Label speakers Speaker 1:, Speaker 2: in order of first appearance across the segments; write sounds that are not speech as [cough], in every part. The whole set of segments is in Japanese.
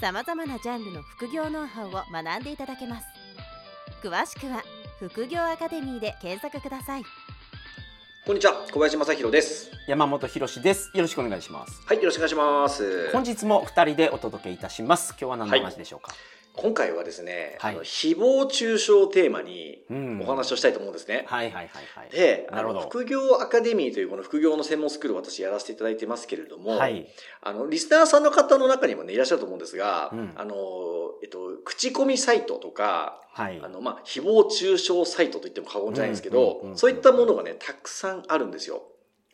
Speaker 1: さまざまなジャンルの副業ノウハウを学んでいただけます詳しくは副業アカデミーで検索ください
Speaker 2: こんにちは、小林正弘です。
Speaker 3: 山本博です。よろしくお願いします。
Speaker 2: はい、よろしくお願いします。
Speaker 3: 本日も二人でお届けいたします。今日は何の話でしょうか？
Speaker 2: 今回はですね、
Speaker 3: はい
Speaker 2: あの誹謗中傷をテーマに
Speaker 3: うん
Speaker 2: お話をしたいと思うんですね。
Speaker 3: はいはいはいはい。
Speaker 2: で、あの副業アカデミーというこの副業の専門スクールを私やらせていただいてますけれども、
Speaker 3: はい。
Speaker 2: あの、リスナーさんの方の中にもね、いらっしゃると思うんですが、
Speaker 3: うん
Speaker 2: あの、えっと、口コミサイトとか、
Speaker 3: はい。
Speaker 2: あの、まあ、誹謗中傷サイトと言っても過言じゃないんですけど、そういったものがね、たくさんあるんですよ。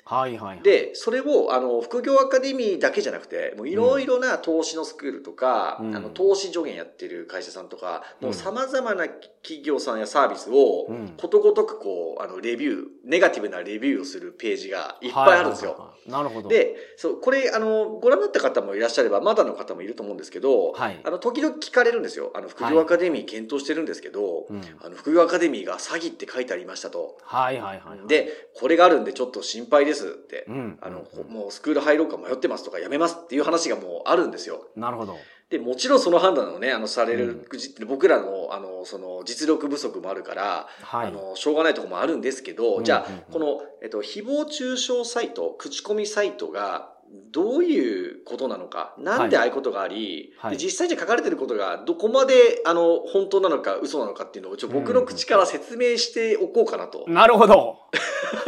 Speaker 3: はいはい。、
Speaker 2: で、それを、あの、副業アカデミーだけじゃなくて、もういろいろな投資のスクールとか、
Speaker 3: うん
Speaker 2: あの、投資助言やってる会社さんとか、もう
Speaker 3: うん
Speaker 2: 様々な企業さんやサービスを
Speaker 3: うん、
Speaker 2: ことごとくこう、あの、レビュー、ネガティブなレビューをするページがいっぱいあるんですよ。
Speaker 3: はいはいはいなるほど。、
Speaker 2: で、そう、これ、あの、ご覧になった方もいらっしゃれば、まだの方もいると思うんですけど、
Speaker 3: はい
Speaker 2: あの、時々聞かれるんですよ。あの、副業アカデミー検討してるんですけど、
Speaker 3: うん。
Speaker 2: あの、副業アカデミーが詐欺って書いてありましたと。
Speaker 3: はいはいはい。、
Speaker 2: で、これがあるんでちょっと心配ですって。
Speaker 3: うん。
Speaker 2: あの、
Speaker 3: うん
Speaker 2: もうスクール入ろうか迷ってますとかやめますっていう話がもうあるんですよ。
Speaker 3: なるほど。
Speaker 2: で、もちろんその判断をね、あの、される、僕らの、あの、その、実力不足もあるから、
Speaker 3: はい。
Speaker 2: あの、しょうがないところもあるんですけど、
Speaker 3: うん
Speaker 2: じゃあ
Speaker 3: うんうん、
Speaker 2: この、えっと、誹謗中傷サイト、口コミサイトが、どういうことなのか、なんでああいうことがあり、
Speaker 3: はい
Speaker 2: で実際に書かれてることがどこまで、あの、本当なのか嘘なのかっていうのを、ちょ僕の口から説明しておこうかなと。
Speaker 3: なるほど。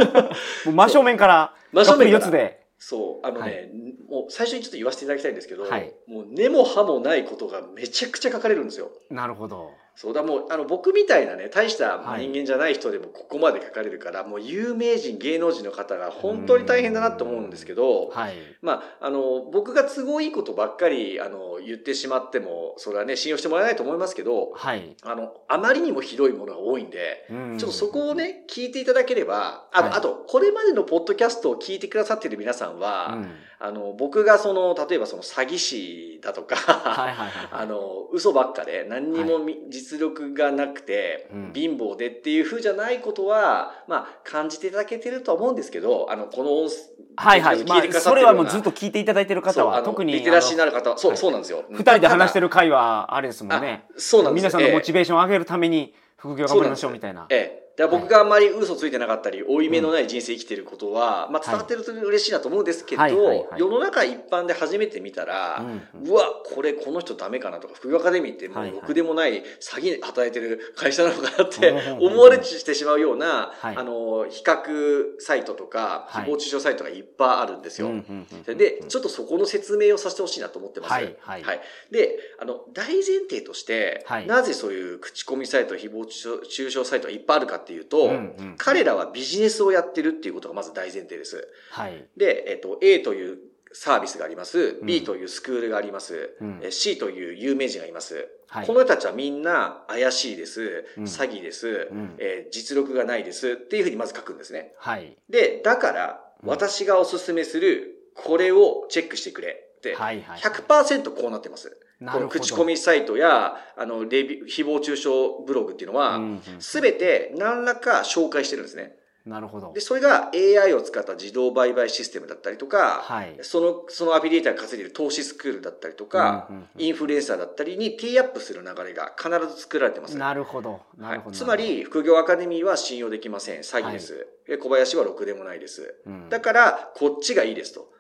Speaker 3: [laughs] 真正面から、
Speaker 2: 真正面
Speaker 3: 四つで。
Speaker 2: そう、あのね、
Speaker 3: はい
Speaker 2: もう最初にちょっと言わせていただきたいんですけど、
Speaker 3: はい
Speaker 2: もう根も葉もないことがめちゃくちゃ書かれるんですよ。
Speaker 3: なるほど。
Speaker 2: そうだ、もう、あの、僕みたいなね、大した
Speaker 3: はい
Speaker 2: 人間じゃない人でもここまで書かれるから、もう有名人、芸能人の方が本当に大変だなと思うんですけど、
Speaker 3: はい。
Speaker 2: まあ、あの、僕が都合いいことばっかり、あの、言ってしまっても、それはね、信用してもらえないと思いますけど、
Speaker 3: はい。
Speaker 2: あの、あまりにもひどいものが多いんで、
Speaker 3: うん
Speaker 2: ちょっとそこをね、聞いていただければ、あの、
Speaker 3: はい
Speaker 2: あと、これまでのポッドキャストを聞いてくださっている皆さんは、
Speaker 3: うん
Speaker 2: あの、僕がその、例えばその詐欺師だとか、
Speaker 3: はいはいはい。[laughs]
Speaker 2: あの、嘘ばっかで何にもみ、実力がなくて、
Speaker 3: うん
Speaker 2: 貧乏でっていう風じゃないことは、まあ、感じていただけてるとは思うんですけど、あの、この音声、
Speaker 3: はいはい。まあ、それはもうずっと聞いていただいてる方は、特に、
Speaker 2: リテラシーの
Speaker 3: あ
Speaker 2: ある方は、そう、
Speaker 3: はい
Speaker 2: そうなんですよ。
Speaker 3: の二人で話して
Speaker 2: る。
Speaker 3: る会は、あれですもんね。
Speaker 2: そうなんです
Speaker 3: 皆さんのモチ
Speaker 2: ベ
Speaker 3: ベーションを上げるために、副業頑張りましょうみたいな。
Speaker 2: ええ。だから僕があんまり嘘ついてなかったり、負い目のない人生生きてることは、まあ、伝わってると嬉しいなと思うんですけど、世の中一般で初めて見たら、
Speaker 3: う
Speaker 2: わ、これこの人ダメかなとか、副業アカデミーってもうろくでもない詐欺働いてる会社なのかなって思われてしまうような、
Speaker 3: はい。
Speaker 2: あの、比較サイトとか、
Speaker 3: はい。
Speaker 2: 誹謗中傷サイトがいっぱいあるんですよ。で、ちょっとそこの説明をさせてほしいなと思ってます。
Speaker 3: はい。はい。
Speaker 2: で、あの、大前提として、
Speaker 3: はい。
Speaker 2: なぜそういう口コミサイト、誹謗中傷サイトがいっぱいあるかっていうと、
Speaker 3: うんうん
Speaker 2: 彼らはビジネスをやってるっていうことがまず大前提です。
Speaker 3: はい。
Speaker 2: で、えっと、A というサービスがあります。
Speaker 3: うん
Speaker 2: B というスクールがあります。
Speaker 3: うん
Speaker 2: え C という有名人がいます。
Speaker 3: はい
Speaker 2: この人たちはみんな怪しいです。
Speaker 3: うん
Speaker 2: 詐欺です、
Speaker 3: うん
Speaker 2: えー実力がないです。っていうふうにまず書くんですね。
Speaker 3: はい。
Speaker 2: で、だから、
Speaker 3: うん
Speaker 2: 私がおすすめする、これをチェックしてくれって、
Speaker 3: はいはい。
Speaker 2: 100%こうなってます。この口コミサイトや、あの、レビュー、誹謗中傷ブログっていうのはすべて何らか紹介してるんですね。
Speaker 3: なるほど
Speaker 2: で、。それが AI を使った自動売買システムだったりとか、
Speaker 3: はい。
Speaker 2: その、そのアフィリエイターが稼いでる投資スクールだったりとか、インフルエンサーだったりにティーアップする流れが必ず作られてます。
Speaker 3: なるほど。なるほど。
Speaker 2: はいつまり、副業アカデミーは信用できません。詐欺です。え小林はろくでもないです。
Speaker 3: うん
Speaker 2: だから、こっちがいいですと。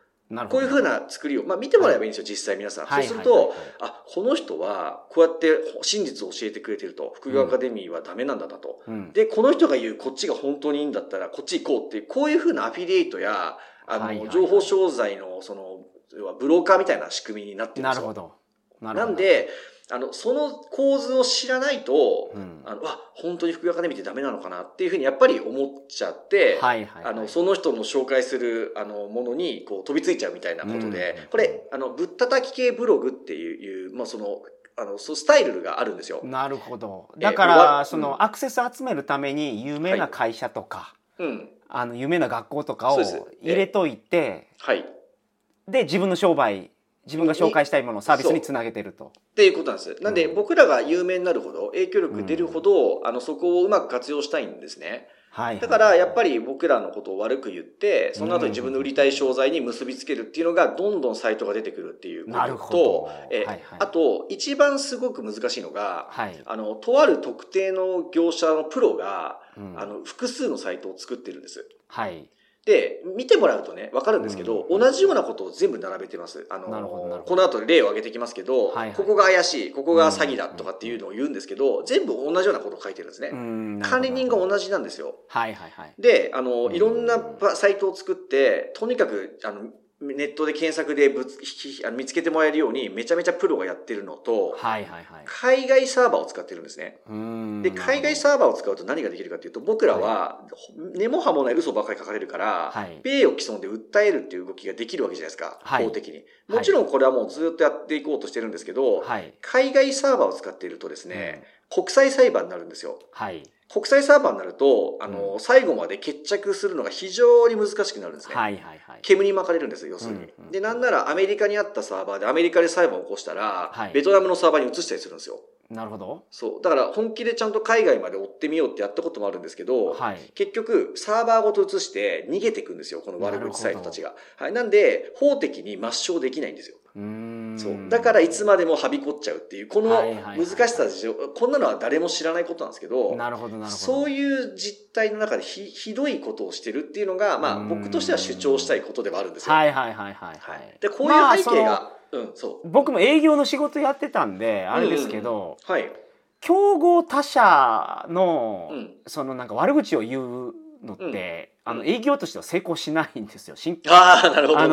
Speaker 2: こういうふうな作りを、まあ見てもらえばいいんですよ、実際皆さん。
Speaker 3: はい
Speaker 2: そうすると
Speaker 3: はいはいはい、
Speaker 2: あ、この人は、こうやって真実を教えてくれてると。副業アカデミーはダメなんだなと。
Speaker 3: うん
Speaker 2: で、この人が言う、こっちが本当にいいんだったら、こっち行こうっていう、こういうふうなアフィリエイトや、あの、
Speaker 3: はいはいはい
Speaker 2: 情報商材の、その、要はブローカーみたいな仕組みになってるんですよ。
Speaker 3: なるほど。なるほど。
Speaker 2: なん、で、あの、その構図を知らないと、
Speaker 3: うん
Speaker 2: あの、わ、本当に副業アカデミーってダメなのかなっていうふうにやっぱり思っちゃって、
Speaker 3: はいはいはい。
Speaker 2: あの、その人の紹介する、あの、ものに、こう、飛びついちゃうみたいなことで、
Speaker 3: うん
Speaker 2: これ、あの、ぶったたき系ブログっていう、まあ、その、あのそうスタイルがあるんですよ。
Speaker 3: なるほど
Speaker 2: え
Speaker 3: だか
Speaker 2: わ
Speaker 3: らそのアクセス集めるために有名な会社とか、
Speaker 2: うん、
Speaker 3: あの有名な学校とかを入れといて
Speaker 2: はい。
Speaker 3: で自分の商売自分が紹介したいものをサービスにつなげてると。
Speaker 2: っていうことなんです。なんで、
Speaker 3: うん
Speaker 2: 僕らが有名になるほど、影響力出るほど、あの、そこをうまく活用したいんですね。
Speaker 3: はい、
Speaker 2: だから、やっぱり僕らのことを悪く言って、その後に自分の売りたい商材に結びつけるっていうのが、どんどんサイトが出てくるっていうことと、
Speaker 3: なるほど。
Speaker 2: え
Speaker 3: はいはい。
Speaker 2: あと、一番すごく難しいのが、
Speaker 3: はい。
Speaker 2: あの、とある特定の業者のプロが、
Speaker 3: うん。
Speaker 2: あの、複数のサイトを作ってるんです。
Speaker 3: はい
Speaker 2: で、見てもらうとね、わかるんですけど、
Speaker 3: うん
Speaker 2: 同じようなことを全部並べてます。あの、この後例を挙げてきますけど、
Speaker 3: はいはい。
Speaker 2: ここが怪しい、ここが詐欺だとかっていうのを言うんですけど、全部同じようなことを書いてるんですね。
Speaker 3: うん
Speaker 2: 管理人が
Speaker 3: じ
Speaker 2: 同じなんですよ。
Speaker 3: はいはいはい。
Speaker 2: で、あの、
Speaker 3: うん
Speaker 2: いろんなパサイトを作って、とにかく、あの、ネットで検索でぶつあの見つけてもらえるように、めちゃめちゃプロがやってるのと、
Speaker 3: はいはいはい
Speaker 2: 海外サーバーを使ってるんですね。
Speaker 3: うん
Speaker 2: で、海外サーバーを使うと何ができるかっていうと、僕らは、根も葉もない嘘ばっかり書かれるから、
Speaker 3: はい
Speaker 2: 米を既存で訴えるっていう動きができるわけじゃないですか、
Speaker 3: はい
Speaker 2: 法的に。もちろんこれはもうずっとやっていこうとしてるんですけど、
Speaker 3: はい
Speaker 2: 海外サーバーを使っているとですね、国際裁判になるんですよ。
Speaker 3: はい
Speaker 2: 国際サーバーになると、あの、最後まで決着するのが非常に難しくなるんですね。
Speaker 3: はいはいはい
Speaker 2: 煙に巻かれるんですよ、要するに。
Speaker 3: うんうん
Speaker 2: で、なんならアメリカにあったサーバーでアメリカで裁判を起こしたら、
Speaker 3: はい
Speaker 2: ベトナムのサーバーに移したりするんですよ。
Speaker 3: なるほど
Speaker 2: そう。だから本気でちゃんと海外まで追ってみようってやったこともあるんですけど、
Speaker 3: はい
Speaker 2: 結局、サーバーごと移して逃げていくんですよ、この悪口サイトたちが。はい。なんで、法的に抹消できないんですよ。
Speaker 3: う
Speaker 2: そう。だからいつまでもはびこっちゃうっていう、この難しさこんなのは誰も知らないことなんですけど、
Speaker 3: なるほどなるほど
Speaker 2: そういう実態の中でひひどいことをしてるっていうのが、まあ
Speaker 3: うん
Speaker 2: 僕としては主張したいことではあるんですよ。
Speaker 3: はいはいはいはい
Speaker 2: は
Speaker 3: はいい
Speaker 2: で、こういう背景
Speaker 3: まあ
Speaker 2: が、うん、そ
Speaker 3: 僕も営業の仕事やってたんであれですけど、
Speaker 2: う。はい。
Speaker 3: 競合他社の、
Speaker 2: うん
Speaker 3: そのなんか悪口を言うのって、あの
Speaker 2: うん
Speaker 3: 営業としては成功しないんですよ。しん
Speaker 2: ああ、なるほど、
Speaker 3: あ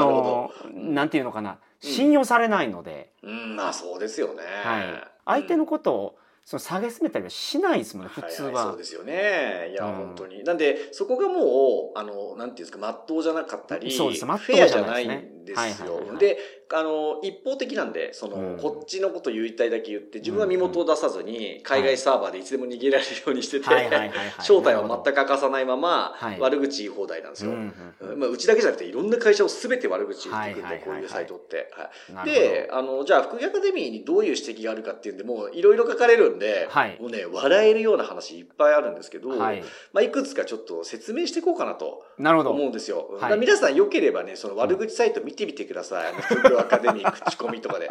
Speaker 2: な
Speaker 3: んていうのかな信用されないので、
Speaker 2: ど。うん、まあそうですよね。
Speaker 3: はい、相手のことをその下げすめたりはしないですもんね普通は。
Speaker 2: いいそうですよね。いや、
Speaker 3: うん
Speaker 2: 本当に。なんで、そこがもう、あの、なんていうんですか、まっとうじゃなかったり、
Speaker 3: そうです
Speaker 2: フ
Speaker 3: 当じゃ
Speaker 2: ェアじゃないんです
Speaker 3: はいはいはいは。い
Speaker 2: よで、あの、一方的なんで、その、
Speaker 3: うん。
Speaker 2: こっちのこと言いたいだけ言って、自分は身元を出さずに、海外サーバーでいつでも逃げられるようにしてて、[laughs] 正体は全く明かさないまま、
Speaker 3: はい。
Speaker 2: 悪口言い放題なんですよ。
Speaker 3: うん。うん。うん。
Speaker 2: まあ、うちだけじゃなくていろんな会社を全て悪口言ってくるんで、こういうサイトって。はい。で、あの、じゃあ、副業アカデミーにどういう指摘があるかっていうんで、もういろいろ書かれるんで、
Speaker 3: はい。
Speaker 2: もうね、笑えるような話いっぱいあるんですけど、
Speaker 3: はい、
Speaker 2: まあ、いくつかちょっと説明していこうかなと思うんですよ。皆さん良ければね、その悪口サイト見てみてください。[laughs] アカデミー口コミとかで。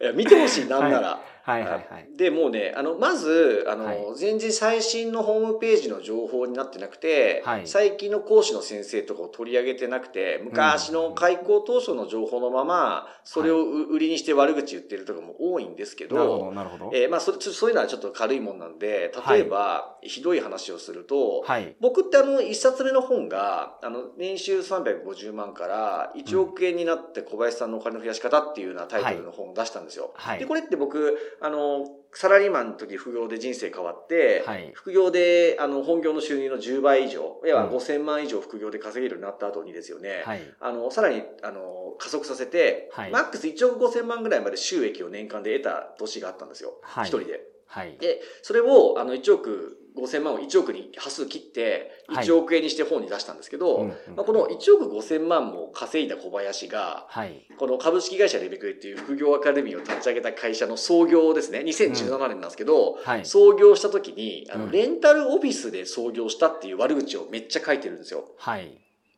Speaker 2: いや見てほしい、なんなら。
Speaker 3: はい。はいはい
Speaker 2: で、もうね、あの、まず、あの、
Speaker 3: はい。
Speaker 2: 全然最新のホームページの情報になってなくて、
Speaker 3: はい。
Speaker 2: 最近の講師の先生とかを取り上げてなくて、昔の開校当初の情報のまま、それをう売りにして悪口言ってるとかも多いんですけど、
Speaker 3: どなるほど。
Speaker 2: えーまあそれ、そういうのはちょっと軽いもんなんで、例えば、ひどい話をすると、
Speaker 3: はい。
Speaker 2: 僕ってあの、一冊目の本が、あの、年収350万から1億円になって小林さんのお金の増やし方っていうようなタイトルの本を出したんですよ。
Speaker 3: はい。
Speaker 2: で、これって僕、あの、サラリーマンの時副業で人生変わって、
Speaker 3: はい。
Speaker 2: 副業で、あの、本業の収入の10倍以上、いわ
Speaker 3: うん。
Speaker 2: ば5000万以上副業で稼げるようになった後にですよね、
Speaker 3: はい。
Speaker 2: あの、さらに、あの、加速させて、
Speaker 3: はい。
Speaker 2: マックス1億5000万ぐらいまで収益を年間で得た年があったんですよ。一、
Speaker 3: はい。
Speaker 2: 人で。
Speaker 3: はい。
Speaker 2: で、それを、あの、1億5000万を1億に端数切って、
Speaker 3: はい。
Speaker 2: 1億円にして本に出したんですけど、まあ、この1億5000万も稼いだ小林が、
Speaker 3: はい。
Speaker 2: この株式会社レベクエっていう副業アカデミーを立ち上げた会社の創業ですね、2017年なんですけど、
Speaker 3: はい。
Speaker 2: 創業した時に、あの、
Speaker 3: うん。
Speaker 2: レンタルオフィスで創業したっていう悪口をめっちゃ書いてるんですよ。
Speaker 3: はい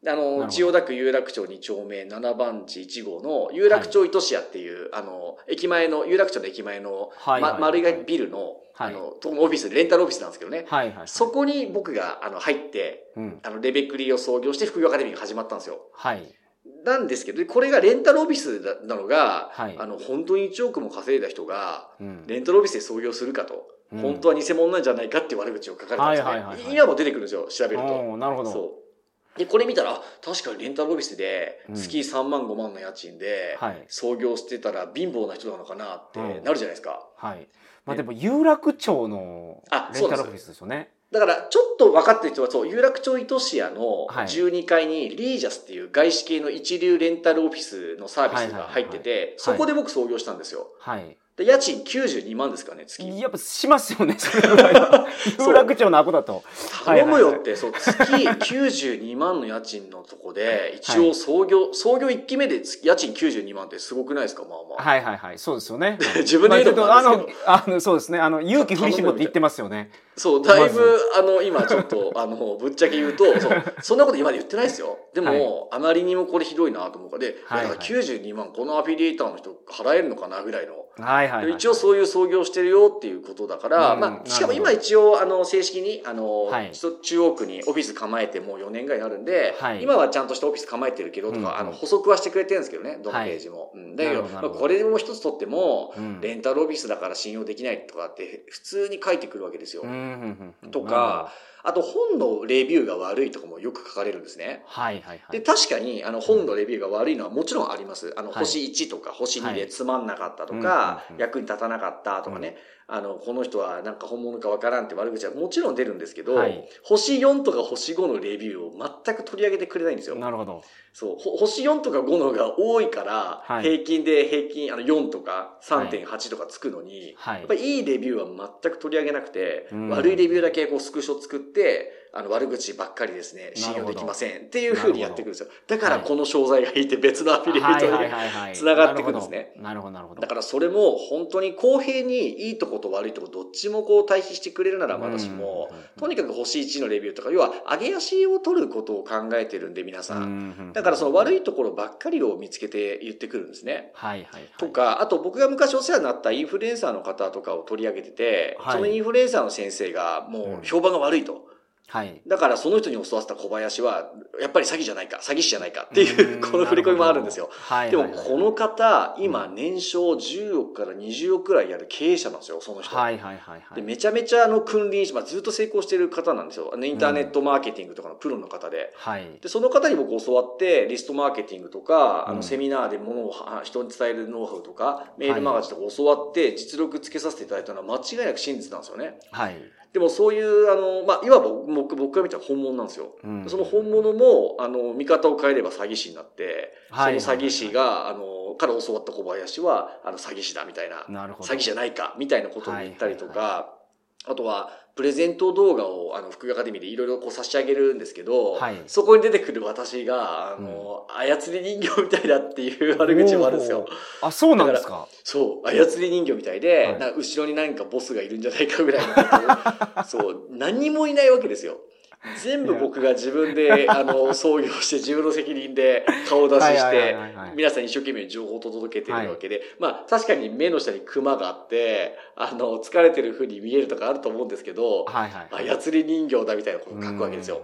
Speaker 2: あの、千代田区有楽町2丁目7番地1号の有楽町糸市屋っていう、あの、駅前の、有楽町の駅前の、
Speaker 3: はいはい
Speaker 2: ま丸いビルの、
Speaker 3: はい。
Speaker 2: あの、とオフィス、レンタルオフィスなんですけどね。
Speaker 3: はいはい。
Speaker 2: そこに僕が、あの、入って、
Speaker 3: うん。
Speaker 2: あの、レベクリを創業して副業アカデミーが始まったんですよ。
Speaker 3: はい。
Speaker 2: なんですけど、これがレンタルオフィスなのが、
Speaker 3: はい。
Speaker 2: あの、本当に1億も稼いだ人が、
Speaker 3: うん。
Speaker 2: レンタルオフィスで創業するかと、
Speaker 3: うん。
Speaker 2: 本当は偽物なんじゃないかっていう悪口を書かれたんですね。
Speaker 3: はいはいはいはい。
Speaker 2: 今も出てくるんですよ、調べると。
Speaker 3: なるほど。
Speaker 2: そう。で、これ見たら、あ確かにレンタルオフィスで
Speaker 3: うん。
Speaker 2: 月3万5万の家賃で
Speaker 3: はい。
Speaker 2: 創業してたら貧乏な人なのかなって
Speaker 3: うん。
Speaker 2: なるじゃないですか。
Speaker 3: はい。まあでも有楽町の
Speaker 2: あ
Speaker 3: レンタルオフィスですよね。
Speaker 2: だから、ちょっと分かってる人は、そう、有楽町糸市屋の
Speaker 3: はい。
Speaker 2: 12階にリージャスっていう外資系の一流レンタルオフィスのサービスが入ってて、そこで僕創業したんですよ。
Speaker 3: はい
Speaker 2: で家賃92万ですからね月。
Speaker 3: やっぱしますよねそれぐらいは。[laughs] 有楽町のアコだと。
Speaker 2: 頼むよって、そう、月92万の家賃のとこで、一応創業、創業1期目で月家賃92万ってすごくないですかまあまあ。
Speaker 3: はいはいはい。そうですよね。[laughs]
Speaker 2: 自分で言う
Speaker 3: とあのあのそうですね。あの勇気振り絞って言ってますよね。
Speaker 2: そう、だいぶ
Speaker 3: ま、
Speaker 2: あの、今ちょっと、[laughs] あの、ぶっちゃけ言うと、そう、そんなこと今まで言ってないですよ。でも、あまりにもこれひどいなと思うか。ら、で、
Speaker 3: はいはい。
Speaker 2: いやだから92万、このアフィリエイターの人払えるのかなぐらいの。
Speaker 3: はいはい、はい、
Speaker 2: 一応そういう創業してるよっていうことだから、
Speaker 3: うん
Speaker 2: まあ、しかも今一応、あの、正式に、あの、
Speaker 3: はい。
Speaker 2: 中央区にオフィス構えてもう4年ぐらいになるんで、
Speaker 3: はい。
Speaker 2: 今はちゃんとしたオフィス構えてるけどとか、
Speaker 3: うんうん。
Speaker 2: あの、補足はしてくれてるんですけどね、どのページも。うん、だけど、まあこれも一つ取っても、
Speaker 3: うん。
Speaker 2: レンタルオフィスだから信用できないとかって普通に書いてくるわけですよ。とか、あと本のレビューが悪いとかもよく書かれるんですね。
Speaker 3: はいはいはい
Speaker 2: で、確かに、あの、本のレビューが悪いのはもちろんあります。あの、
Speaker 3: はい
Speaker 2: 星1とか星2
Speaker 3: はい
Speaker 2: でつまんなかったと
Speaker 3: うん
Speaker 2: か役に立たなかったとかね、あの、この人はなんか本物かわからんって悪口はもちろん出るんですけど
Speaker 3: はい、
Speaker 2: 星4とか星5のレビューを全く取り上げてくれないんですよ。
Speaker 3: なるほど。
Speaker 2: そう、ほ星4とか5の方が多いから、
Speaker 3: はい。
Speaker 2: 平均で平均、あの、4とか3.8とかつくのに、
Speaker 3: はい。
Speaker 2: やっぱりいいレビューは全く取り上げなくて、
Speaker 3: うん。
Speaker 2: 悪いレビューだけこうスクショ作って、あの悪口ばっかりですね、信用できませんっていう風にやってくるんですよ。だからこの商材がいて別のアフィリエイトに。繋がってくるんですね。
Speaker 3: なるほどなるほど
Speaker 2: だからそれも本当に公平にいいとこと悪いとこどっちもこう対比してくれるならまだしも、とにかく星1のレビューとか、要は上げ足を取ることを考えてるんで皆さん。だからその悪
Speaker 3: い
Speaker 2: いところばっかりを見つけて言ってくるんですね。
Speaker 3: はいはいはい。
Speaker 2: とか、あと僕が昔お世話になったインフルエンサーの方とかを取り上げてて、
Speaker 3: はい。
Speaker 2: そのインフルエンサーの先生がもう評判が悪いと。
Speaker 3: はい
Speaker 2: だからその人に教わった小林は、やっぱり詐欺じゃないか、詐欺師じゃないかっていう、[laughs] この振り込みもあるんですよ。でもこの方、今年商10億から20億くらいやる経営者なんですよ、その人。
Speaker 3: はいはいはいはい
Speaker 2: でめちゃめちゃあの君臨し、まあ、ずっと成功してる方なんですよ。インターネットマーケティングとかのプロの方で。
Speaker 3: はい
Speaker 2: で、その方に僕教わって、リストマーケティングとか、あ
Speaker 3: うん
Speaker 2: の、セミナーで物をは人に伝えるノウハウとか、メールマガジンとか教わって、実力つけさせていただいたのは間違いなく真実なんですよね。
Speaker 3: はい
Speaker 2: でもそういう、あの、まあ、いわば僕、僕が見たら本物なんですよ。
Speaker 3: うん。
Speaker 2: その本物も、あの、見方を変えれば詐欺師になって、
Speaker 3: はい。
Speaker 2: その詐欺師が、あの、から教わった小林は、あの、詐欺師だみたいな、
Speaker 3: なるほど。
Speaker 2: 詐欺じゃないか、みたいなことを言ったりとか、
Speaker 3: はい
Speaker 2: あとは、プレゼント動画を、あの、福井アカデミーでいろいろこう差し上げるんですけど、
Speaker 3: はい。
Speaker 2: そこに出てくる私が、あの、操り人形みたいだっていう悪口もあるんですよ。
Speaker 3: あそうなんですか？
Speaker 2: そう、操り人形みたいで、
Speaker 3: はい。
Speaker 2: 後ろに何かボスがいるんじゃないかぐらいのそう、何にもいないわけですよ。全部僕が自分で、[laughs] あの、創業して自分の責任で顔出しし
Speaker 3: はいはいは
Speaker 2: て
Speaker 3: いはいはい、
Speaker 2: 皆さん一生懸命情報を届けてるわけで、まあ確かに目の下にクマがあって、あの、疲れてる風に見えるとかあると思うんですけど、
Speaker 3: はいはい
Speaker 2: 操り人形だみたいなことを書くわけですよ。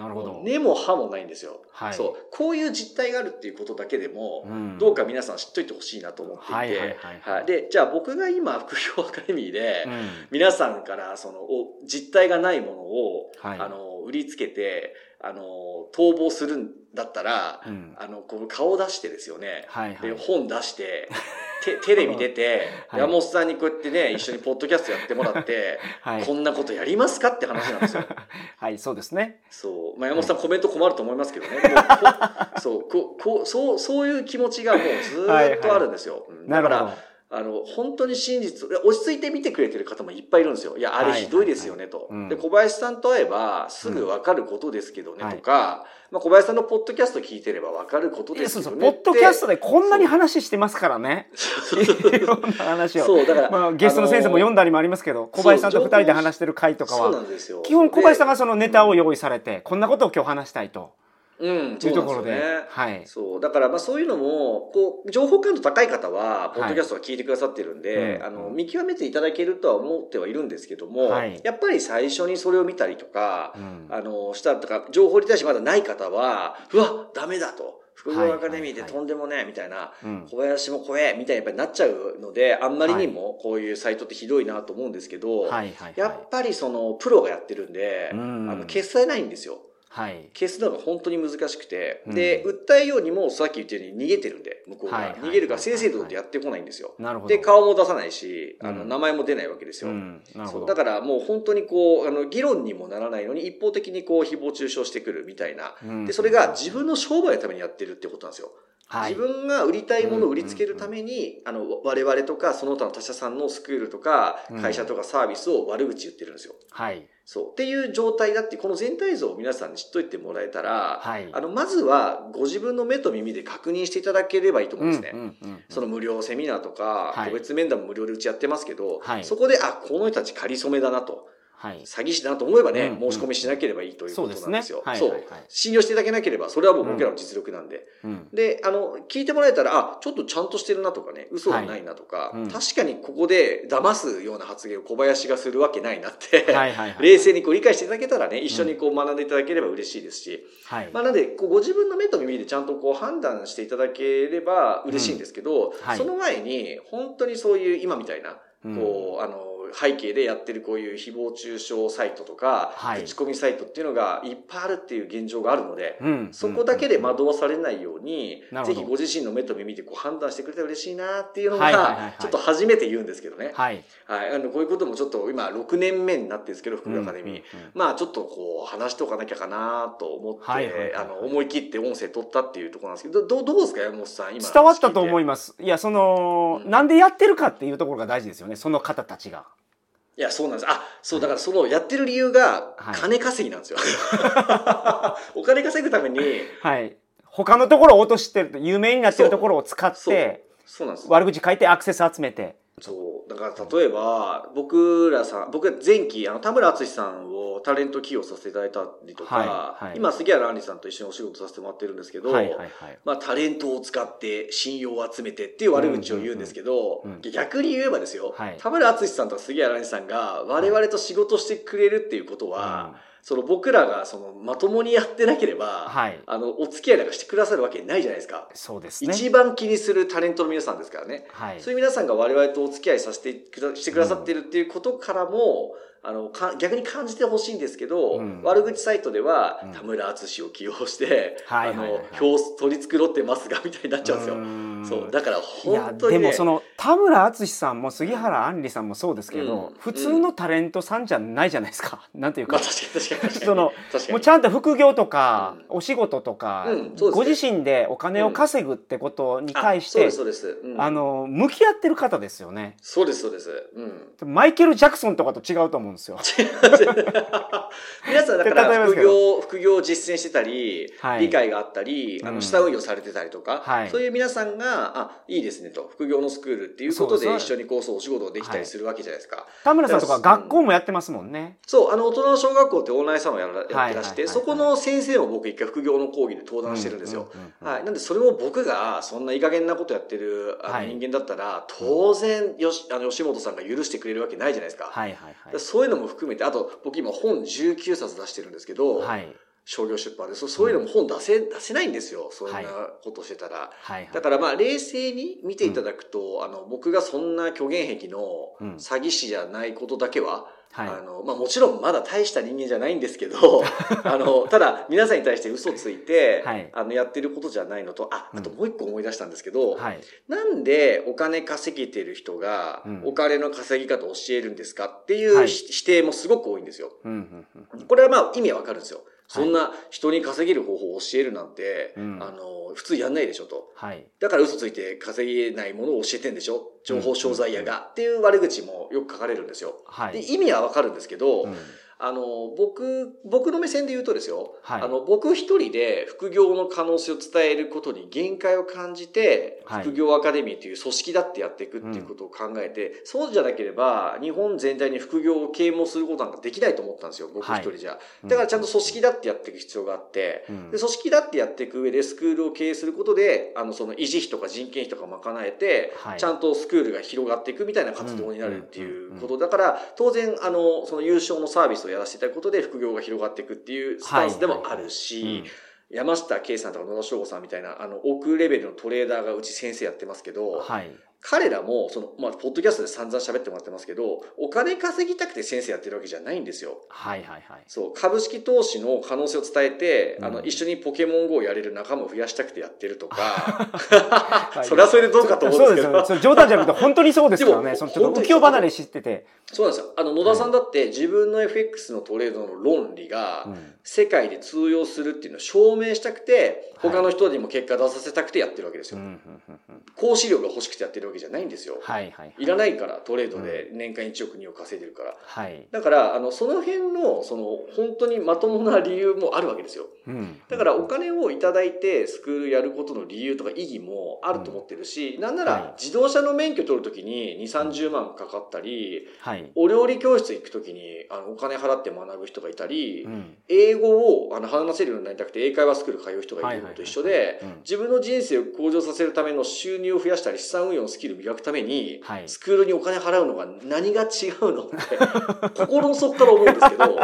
Speaker 3: なるほど。
Speaker 2: 根も葉もないんですよ。
Speaker 3: はい。
Speaker 2: そう。こういう実態があるっていうことだけでも、
Speaker 3: うん。
Speaker 2: どうか皆さん知っといてほしいなと思っていて、
Speaker 3: はいはいはい。はい。
Speaker 2: で、じゃあ僕が今、副業アカデミーで、
Speaker 3: うん。
Speaker 2: 皆さんからその、お実態がないものを、
Speaker 3: はい。
Speaker 2: あの、売りつけて、あの、逃亡するんだったら、
Speaker 3: うん
Speaker 2: あの、こう顔出してですよね。
Speaker 3: はいはい
Speaker 2: で、本出して、テテレビ出て、[laughs]
Speaker 3: はい
Speaker 2: 山本さんにこうやってね、一緒にポッドキャストやってもらって、[laughs]
Speaker 3: はい
Speaker 2: こんなことやりますかって話なんですよ。[laughs]
Speaker 3: はいそうですね
Speaker 2: そう。まあ、山本さんコメント困ると思いますけどね。もうこそう、ここう、そう、そういう気持ちがもうずーっとあるんですよ。うんだから、あの、本当に真実、落ち着いて見てくれてる方もいっぱいいるんですよ。いや、あれ
Speaker 3: はい
Speaker 2: ひどいですよね、と。
Speaker 3: うん。
Speaker 2: で、小林さんと会えば、すぐわかることですけどね、
Speaker 3: うん
Speaker 2: とか、まあ、小林さんのポッドキャスト聞いてればわかることです
Speaker 3: そうそうポ
Speaker 2: けどねって。
Speaker 3: ッドキャストでこんなに話してますからね。いろんな話を。
Speaker 2: そう、だから、
Speaker 3: まあ、ゲストの先生も読んだりもありますけど小林さんと二人で話してる回とかは。基本小林さん
Speaker 2: が、
Speaker 3: がそのネタを用意されてこんなことを今日話したいと
Speaker 2: うん、
Speaker 3: いうところで。
Speaker 2: ね。
Speaker 3: はい。
Speaker 2: そう。だから、まあそういうのも、こう、情報感度高い方は、ポッドキャストは聞いてくださってるんで、
Speaker 3: うん。
Speaker 2: あの、見極めていただけるとは思ってはいるんですけども、
Speaker 3: はい。
Speaker 2: やっぱり最初にそれを見たりとか、
Speaker 3: うん。
Speaker 2: あの、したとか、情報に対してまだない方は、うわ、ダメだと。副業アカデミーで
Speaker 3: はい。はいはい
Speaker 2: とんでもねえ、みたいな、
Speaker 3: うん。
Speaker 2: 小林も怖え、みたいなやっぱりなっちゃうので、あんまりにもこういうサイトってひどいなと思うんですけど、
Speaker 3: はいはいはい。
Speaker 2: やっぱりその、プロがやってるんで、
Speaker 3: うん。
Speaker 2: あの、消されないんですよ。
Speaker 3: はい
Speaker 2: 消すのが本当に難しくて、
Speaker 3: うん
Speaker 2: で、訴えようにもさっき言ったように逃げてるんで、向こうが。
Speaker 3: はいはい
Speaker 2: 逃げるから正々堂々とやってこないんですよ。
Speaker 3: なるほど
Speaker 2: で、顔も出さないし、あの、
Speaker 3: うん
Speaker 2: 名前も出ないわけですよ。
Speaker 3: うん
Speaker 2: そうだからもう本当にこう、あの、議論にもならないのに一方的にこう、誹謗中傷してくるみたいな。
Speaker 3: うん
Speaker 2: で、それが自分の商売のためにやってるってことなんですよ。自分が売りたいものを売りつけるために、あの、我々とか、その他の他社さんのスクールとか、会社とかサービスを悪口言ってるんですよ。
Speaker 3: はい。
Speaker 2: そう。っていう状態だって、この全体像を皆さんに知っといてもらえたら、
Speaker 3: はい
Speaker 2: あの、まずはご自分の目と耳で確認していただければいいと思うんですね。
Speaker 3: うんうんうん
Speaker 2: その無料セミナーとか、
Speaker 3: はい
Speaker 2: 個別面談も無料でうちやってますけど、
Speaker 3: はい
Speaker 2: そこで、あ、この人たち仮初めだなと。
Speaker 3: はい。
Speaker 2: 詐欺師だなと思えばね、
Speaker 3: うん
Speaker 2: 申し込みしなければいいということなんですよ。
Speaker 3: そうね。はいはいはい。
Speaker 2: 信用していただけなければ、それはもう僕らの実力なんで。
Speaker 3: うん。
Speaker 2: で、あの、聞いてもらえたら、あ、ちょっとちゃんとしてるなとかね、嘘がないなとか、
Speaker 3: はいうん。
Speaker 2: 確かにここで騙すような発言を小林がするわけないなって、
Speaker 3: はいはいはい。[laughs]
Speaker 2: 冷静にこう理解していただけたらね、一緒にこう学んでいただければ嬉しいですし、
Speaker 3: はい。
Speaker 2: まあ、なんで、こうご自分の目と耳でちゃんとこう判断していただければ嬉しいんですけど、
Speaker 3: はい。
Speaker 2: その前に、本当にそういう今みたいな、
Speaker 3: うん。
Speaker 2: こう、あの、背景でやってるこういう誹謗中傷サイトとか、
Speaker 3: はい
Speaker 2: 口コミサイトっていうのがいっぱいあるっていう現状があるので、
Speaker 3: うん。
Speaker 2: そこだけで惑わされないように、
Speaker 3: なるほど
Speaker 2: ぜひご自身の目と耳でこう判断してくれたら嬉しいなっていうのがちょっと初めて言うんですけどね。
Speaker 3: はい。
Speaker 2: はい。あの、こういうこともちょっと今6年目になってるんですけど、福井アカデミー。
Speaker 3: うんうん
Speaker 2: まあちょっとこう話しておかなきゃかなと思って、
Speaker 3: はいはいはいはい
Speaker 2: あの思い切って音声取ったっていうところなんですけど、どどうですか山本さん今。
Speaker 3: 伝わったと思い
Speaker 2: ま
Speaker 3: ます。いや、その、
Speaker 2: うん
Speaker 3: なんでやってるかっていうところが大事ですよね。その方たちが。
Speaker 2: いや、そうなんです。あ、そう、だからそのやってる理由が
Speaker 3: はい
Speaker 2: 金稼ぎなんですよ。[laughs] お金稼ぐために、
Speaker 3: はい。他のところを落としてると、有名になってるところを使って、
Speaker 2: そうなんです。
Speaker 3: 悪口書いてアクセス集めて。
Speaker 2: そう。だから例えば、僕らさん、僕は前期、あの、田村敦さんをタレント起用させていただいたりとか、
Speaker 3: はいはい
Speaker 2: 今、杉原杏里さんと一緒にお仕事させてもらってるんですけど、
Speaker 3: はいはいはい。
Speaker 2: まあ、タレントを使って信用を集めてっていう悪口を言うんですけど、
Speaker 3: うんうんうん
Speaker 2: 逆に言えばですよ、
Speaker 3: はい
Speaker 2: 田村敦さんとか杉原杏里さんが我々と仕事してくれるっていうことは、
Speaker 3: うん
Speaker 2: その僕らがそのまともにやってなければ、
Speaker 3: はい。
Speaker 2: あの、お付き合いなんかしてくださるわけないじゃないですか。
Speaker 3: そうですね。
Speaker 2: 一番気にするタレントの皆さんですからね。
Speaker 3: はい。
Speaker 2: そういう皆さんが我々とお付き合いさせてくだしてくださってるっていうことからも、あの、か逆に感じてほしいんですけど、
Speaker 3: うん
Speaker 2: 悪口サイトでは、
Speaker 3: うん
Speaker 2: 田村敦を起用して、あの、表取り繕ってますが、みたいになっちゃうんですよ。
Speaker 3: ん
Speaker 2: そう。だから本当に、ね。
Speaker 3: でもその田村淳さんも杉原杏里さんもそうですけど、
Speaker 2: うん
Speaker 3: 普通のタレントさんじゃないじゃないですか。なんていうか、
Speaker 2: まあ確かに確かに確かに。
Speaker 3: その
Speaker 2: 確かに。
Speaker 3: もうちゃんと副業とか、
Speaker 2: うん
Speaker 3: お仕事とか、
Speaker 2: ね
Speaker 3: ご自身でお金を稼ぐってことに対して、
Speaker 2: あそうです、
Speaker 3: あ、の向き合ってる方ですよね。
Speaker 2: そうです、そうです。うん。
Speaker 3: マイケル・ジャクソンとかと違うと思うんですよ。[laughs]
Speaker 2: 皆さんだから副業、副業を実践してたり、
Speaker 3: はい
Speaker 2: 理解があったり、あの、
Speaker 3: うん
Speaker 2: 下運用されてたりとか、
Speaker 3: はい
Speaker 2: そういう皆さんが、あ、いいですねと、副業のスクールっていうことで一緒にこう、そう、お仕事ができたりするわけじゃないですか。
Speaker 3: 田村さんとか学校もやってますもんね。
Speaker 2: そう、あの、大人の小学校ってオンラインサロンやらやってらして、
Speaker 3: はいはいはいはい
Speaker 2: そこの先生を僕一回副業の講義で登壇してるんですよ。
Speaker 3: うんうんうん
Speaker 2: はい。なんで、それを僕が、そんないい加減なことやってるあの
Speaker 3: はい
Speaker 2: 人間だったら、当然、よし、あの、吉本さんが許してくれるわけないじゃないですか。
Speaker 3: はいはいはい。
Speaker 2: そういうのも含めて、あと、僕今本19冊出してるんですけど、
Speaker 3: はい
Speaker 2: 商業出版で、そそういうのも本出せ、出せないんですよ。そんなことしてたら。
Speaker 3: はいはい。
Speaker 2: だからまあ、冷静に見ていただくと、あの、僕がそんな虚言癖の
Speaker 3: うん
Speaker 2: 詐欺師じゃないことだけは、
Speaker 3: はい
Speaker 2: あの、まあもちろんまだ大した人間じゃないんですけど、[laughs] あの、ただ皆さんに対して嘘ついて、
Speaker 3: はい
Speaker 2: あの、やってることじゃないのと、あ、あともう一個思い出したんですけど、
Speaker 3: はい。
Speaker 2: なんでお金稼げてる人が
Speaker 3: うん
Speaker 2: お金の稼ぎ方を教えるんですかっていう、
Speaker 3: はい
Speaker 2: 否定もすごく多いんですよ。
Speaker 3: うんうんうん
Speaker 2: これはまあ意味はわかるんですよ。そんな人に稼げる方法を教えるなんて、
Speaker 3: うん
Speaker 2: あの、普通やんないでしょと。
Speaker 3: はい。
Speaker 2: だから嘘ついて稼げないものを教えてんでしょ？情報商材屋が、っていう悪口もよく書かれるんですよ。で
Speaker 3: はい。
Speaker 2: 意味はわかるんですけど、
Speaker 3: うん
Speaker 2: あの、僕、僕の目線で言うとですよ、
Speaker 3: はい。
Speaker 2: あの、僕一人で副業の可能性を伝えることに限界を感じて、
Speaker 3: はい。
Speaker 2: 副業アカデミーという組織だってやっていくっていうことを考えて、そうじゃなければ、日本全体に副業を啓蒙することなんかできないと思ったんですよ、僕一人じゃ。だからちゃんと組織だってやっていく必要があって、
Speaker 3: うん。
Speaker 2: で、組織だってやっていく上でスクールを経営することで、あの、その維持費とか人件費とか賄えて、
Speaker 3: はい。
Speaker 2: ちゃんとスクールが広がっていくみたいな活動になるっていうことだから、当然、あの、その優勝のサービスをやらせていただくことで副業が広がっていくっていうスタンスでもあるし、山下圭さんとか野田翔吾さんみたいな、あの、奥レベルのトレーダーがうち先生やってますけど、
Speaker 3: はい。
Speaker 2: 彼らも、その、まあ、ポッドキャストで散々喋ってもらってますけど、お金稼ぎたくて先生やってるわけじゃないんですよ。
Speaker 3: はいはいはい。
Speaker 2: そう、株式投資の可能性を伝えて、
Speaker 3: うん
Speaker 2: あの、一緒にポケモン GO をやれる仲間を増やしたくてやってるとか、
Speaker 3: は [laughs] い
Speaker 2: それはそれでどうかと思うんですけど。
Speaker 3: そうですよ。それ冗談じゃなくて本当にそうですからね。[laughs] そのちょっ
Speaker 2: 本当に
Speaker 3: と浮世離れしてて。
Speaker 2: そうなんですよ。あの、野田さんだって自分の FX のトレードの論理が
Speaker 3: うん
Speaker 2: 世界で通用するっていうのを証明したくて、
Speaker 3: はい
Speaker 2: 他の人にも結果出させたくてやってるわけですよ。
Speaker 3: うんうんうんうん
Speaker 2: 講師料が欲しくてやってるわけじゃないんですよ。
Speaker 3: はいはい。
Speaker 2: いらないから、トレードで年間1億2億稼いでるから。
Speaker 3: はい。
Speaker 2: だから、あの、その辺の、その、本当にまともな理由もあるわけですよ。
Speaker 3: うん。
Speaker 2: だから、お金をいただいて、スクールやることの理由とか意義もあると思ってるし、なんな
Speaker 3: はい。
Speaker 2: ら、自動車の免許取るときに2、30万かかったり、
Speaker 3: はい。
Speaker 2: お料理教室行くときに、あの、お金払って学ぶ人がいたり、
Speaker 3: うん。
Speaker 2: 英語を、あの、話せるようになりたくて、英会話スクール通う人がいるのと一緒で、
Speaker 3: うん。
Speaker 2: 自分の人生を向上させるための収入を増やしたり、資産運用のスキルを磨くために、
Speaker 3: はい。
Speaker 2: スクールにお金払うのが何が違うのって、[laughs] 心の底から思うんですけど、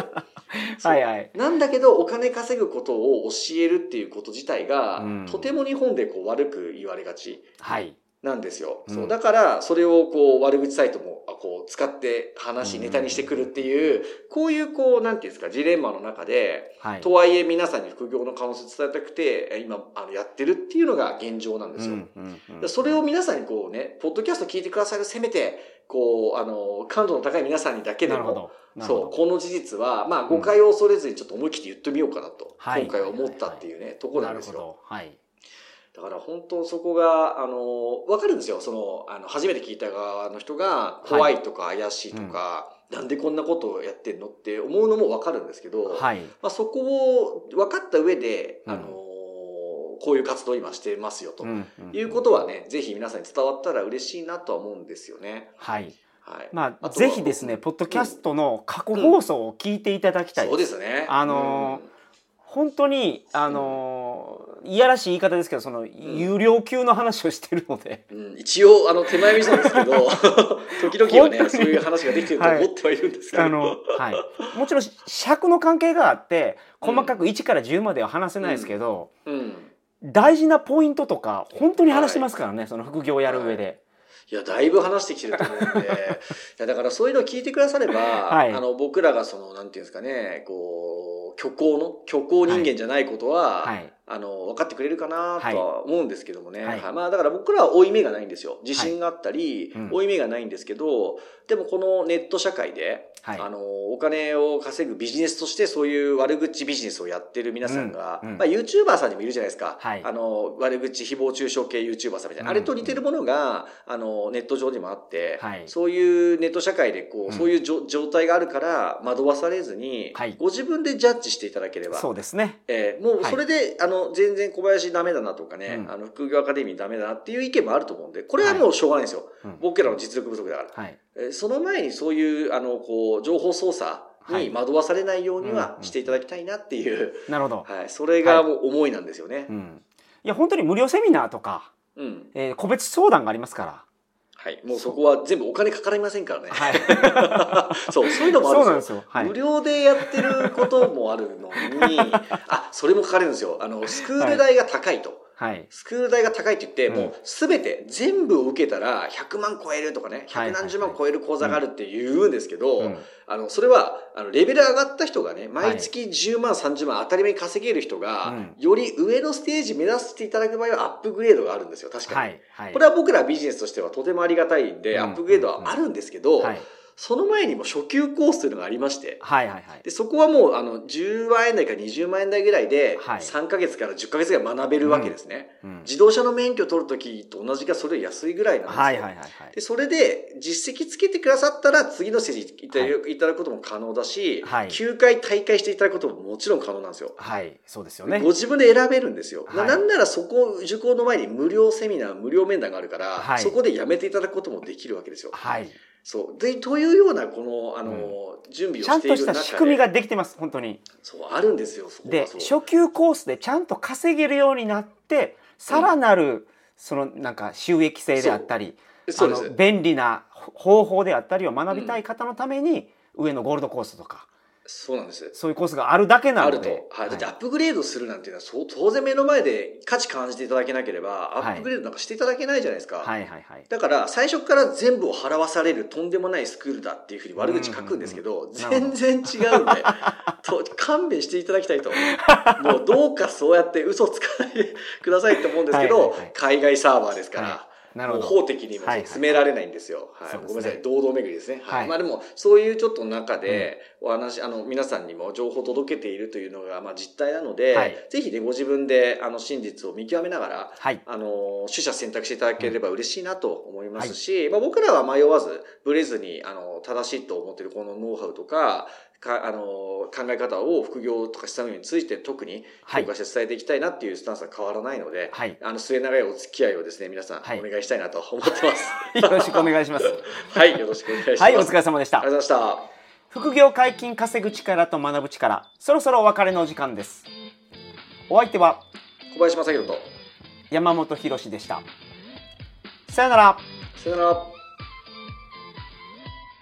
Speaker 2: そ [laughs] う
Speaker 3: はい。はい。
Speaker 2: なんだけど、お金稼ぐことを教えるっていうこと自体が、
Speaker 3: うん
Speaker 2: とても日本でこう悪く言われがち
Speaker 3: はい。
Speaker 2: なんですよ。
Speaker 3: うん
Speaker 2: そうだから、それをこう悪口サイトもあこう使って話、
Speaker 3: うん
Speaker 2: ネタにしてくるっていう、こういうこう、なんていうんですか、ジレンマの中で、
Speaker 3: はい。
Speaker 2: とはいえ皆さんに副業の可能性を伝えたくて、え今、あの、やってるっていうのが現状なんですよ。それを皆さんにこうね、ポッドキャスト聞いてくださる、せめて、こう、あの、感度の高い皆さんにだけでも、そう、
Speaker 3: ど。
Speaker 2: この事実は、まあ、誤解を恐れずにちょっと思い切って言ってみようかなと、
Speaker 3: はい
Speaker 2: 今回は思ったっていうね、ところなですよ。
Speaker 3: はい。
Speaker 2: だから本当そこが、あの、わかるんですよ。その、あの、初めて聞いた側の人が、怖いとか怪しいとか、なんでこんなことをやってんのって思うのもわかるんですけど、
Speaker 3: はい。
Speaker 2: まあ、そこを分かった上で、
Speaker 3: うん
Speaker 2: あの、こういう活動を今してますよと。
Speaker 3: うんうん
Speaker 2: いうことはね、ぜひ皆さんに伝わったら嬉しいなとは思うんですよね。
Speaker 3: はい。
Speaker 2: はい。
Speaker 3: まあ、ぜひですね、ポッドキャストの過去放送を聞いていただきたい
Speaker 2: そうですね。
Speaker 3: あの本当に、あのーいやらしい言い方ですけど、その、有料級の話をしてるので、
Speaker 2: うんうん一応、あの、手前味噌なんですけど、[laughs] 時々はね、そういう話ができてると思ってはいるんですけど。
Speaker 3: あの、はい。もちろん、尺の関係があって、細かく1から10までは話せないですけど、
Speaker 2: うん。
Speaker 3: 大事なポイントとか、本当に話してますからね、その副業をやる上で。
Speaker 2: いや、だいぶ話してきてると思うんで、[laughs] いや、だからそういうのを聞いてくだされば、
Speaker 3: はい
Speaker 2: あの、僕らがその、なんていうんですかね、こう、虚構の、虚構人間じゃないことは、
Speaker 3: はい。
Speaker 2: あの、分かってくれるかなとは思うんですけどもね。
Speaker 3: はい。
Speaker 2: はい。まあ、だから僕らは負い目がないんですよ。自信があったり、
Speaker 3: はいうん。
Speaker 2: 負い目がないんですけど、でもこのネット社会で、
Speaker 3: はい。
Speaker 2: あの、お金を稼ぐビジネスとしてそういう悪口ビジネスをやってる皆さんが、
Speaker 3: うん。うん。
Speaker 2: まあ YouTuber さんにもいるじゃないですか。
Speaker 3: はい。
Speaker 2: あの、悪口誹謗中傷系 YouTuber さんみたいな。
Speaker 3: うん。
Speaker 2: あれと似てるものが、あの、ネット上にもあって、
Speaker 3: はい。
Speaker 2: そういうネット社会でこう、
Speaker 3: うん
Speaker 2: そういう状態があるから惑わされずに、
Speaker 3: はい。
Speaker 2: ご自分でジャッジしていただければ。
Speaker 3: そうですね。
Speaker 2: えーもうそれで、あの、全然小林ダメだなとかね、
Speaker 3: うん
Speaker 2: あの、副業アカデミーダメだなっていう意見もあると思うんで、これはもうしょうがないんですよ。
Speaker 3: うん
Speaker 2: 僕らの実力不足だから。
Speaker 3: はい。
Speaker 2: えーその前にそういう、あの、こう、情報操作に惑わされないようには
Speaker 3: うん
Speaker 2: していただきたいなっていう、
Speaker 3: なるほど。
Speaker 2: はい、それがもう思いなんですよね
Speaker 3: う。ん。いや、本当に無料セミナーとか、
Speaker 2: うん。
Speaker 3: えー個別相談がありますから。
Speaker 2: はい。もうそこは全部お金かかりませんからね。
Speaker 3: はい。[laughs]
Speaker 2: そう、そういうのもある
Speaker 3: ん
Speaker 2: んで
Speaker 3: すよ。はい
Speaker 2: 無。料でやってることもあるのに、あ、それもかかるんですよ。あの、スクール代が高いと。
Speaker 3: はい。
Speaker 2: スクール代が高いって言って、
Speaker 3: うん
Speaker 2: もうすべて全部を受けたら100万超えるとかね、
Speaker 3: はい
Speaker 2: 百何十万超える講座があるって言うんですけど、
Speaker 3: うん
Speaker 2: あの、それは、あの、レベル上がった人がね、毎月10万、30万当たり前に稼げる人が、
Speaker 3: うん
Speaker 2: より上のステージ目指していただく場合はアップグレードがあるんですよ、確かに。
Speaker 3: はい。はい。
Speaker 2: これは僕らビジネスとしてはとてもありがたいんで、
Speaker 3: うん
Speaker 2: アップグレードはあるんですけど、
Speaker 3: はい。
Speaker 2: その前にも初級コースというのがありまして、
Speaker 3: はい。はい。はい。
Speaker 2: でそこはもうあの10万円台から20万円台ぐらいで
Speaker 3: はい
Speaker 2: 3ヶ月から10ヶ月ぐらい学べるわけですね。
Speaker 3: うん
Speaker 2: 自動車の免許取るときと同じかそれより安いぐらいなんですよ。
Speaker 3: はい。はい。はい。はい
Speaker 2: で、それで実績つけてくださったら次のステージいただ,、い、ただくことも可能だし、
Speaker 3: はい
Speaker 2: 9回大会していただくことももちろん可能なんですよ。
Speaker 3: はい。そうですよね
Speaker 2: ご。自分で選べるんですよ。
Speaker 3: はい
Speaker 2: なんならそこ、受講の前に無料セミナー、無料面談があるから、
Speaker 3: はい
Speaker 2: そこでやめていただくこともできるわけですよ。
Speaker 3: はい。
Speaker 2: そう。で、というような、この、あの、準備を
Speaker 3: ちゃんとし
Speaker 2: している中で。
Speaker 3: た仕組みができてます。本当に。
Speaker 2: そう、あるんですよ、
Speaker 3: で初級コースでちゃんと稼げるようになってさらなるそのなんか収益性であったりあの便利な方法であったりを学びたい方のために上のゴールドコースとか
Speaker 2: そうなんです。
Speaker 3: そういうコースがあるだけな
Speaker 2: あると
Speaker 3: ので。。
Speaker 2: はい。だってアップグレードするなんていうのは、そう当然目の前で価値感じていただけなければ、ア
Speaker 3: はい
Speaker 2: ップグレードなんかしていただけないじゃないですか。
Speaker 3: はいはいはい。
Speaker 2: だから、最初から全部を払わされるとんでもないスクールだっていうふうに悪口書くんですけど、全然違うんで、と勘弁していただきたいと。もうどうかそうやって嘘つかないでくださいと思うんですけど、
Speaker 3: はいはいはい
Speaker 2: 海外サーバーですから、
Speaker 3: はなるほど。
Speaker 2: 法的にも
Speaker 3: はいはい
Speaker 2: 詰められないんですよ。はい
Speaker 3: そうですね
Speaker 2: ごめんなさい。堂々巡りですね。はい。
Speaker 3: はい
Speaker 2: まあでも、そういうちょっと中で、お話、あの、皆さんにも情報を届けているというのが、まあ実態なので、
Speaker 3: はい
Speaker 2: ぜひね、ご自分で、あの、真実を見極めながら、
Speaker 3: はい。
Speaker 2: あの、取捨選択していただければ嬉しいなと思いますし、まあ僕らは迷わず、ブレずに、あの、正しいと思っているこのノウハウとか、かあの考え方を副業とか資産運用について特に
Speaker 3: はい
Speaker 2: 評価して伝えていきたいなっていうスタンスは変わらないので、
Speaker 3: はい。
Speaker 2: あの末永いお付き合いをですね皆さん
Speaker 3: はい
Speaker 2: お願いしたいなと思ってます。[laughs]
Speaker 3: よろしくお願いします。[laughs]
Speaker 2: はい、よろしくお願いします。
Speaker 3: はい、お疲れ様でした
Speaker 2: あり。がとうございました。
Speaker 3: 副業解禁稼ぐ力と学ぶ力、そろそろお別れのお時間です。お相手は
Speaker 2: 小林正宏と、
Speaker 3: 山本博史でした。さよなら。
Speaker 2: さよなら。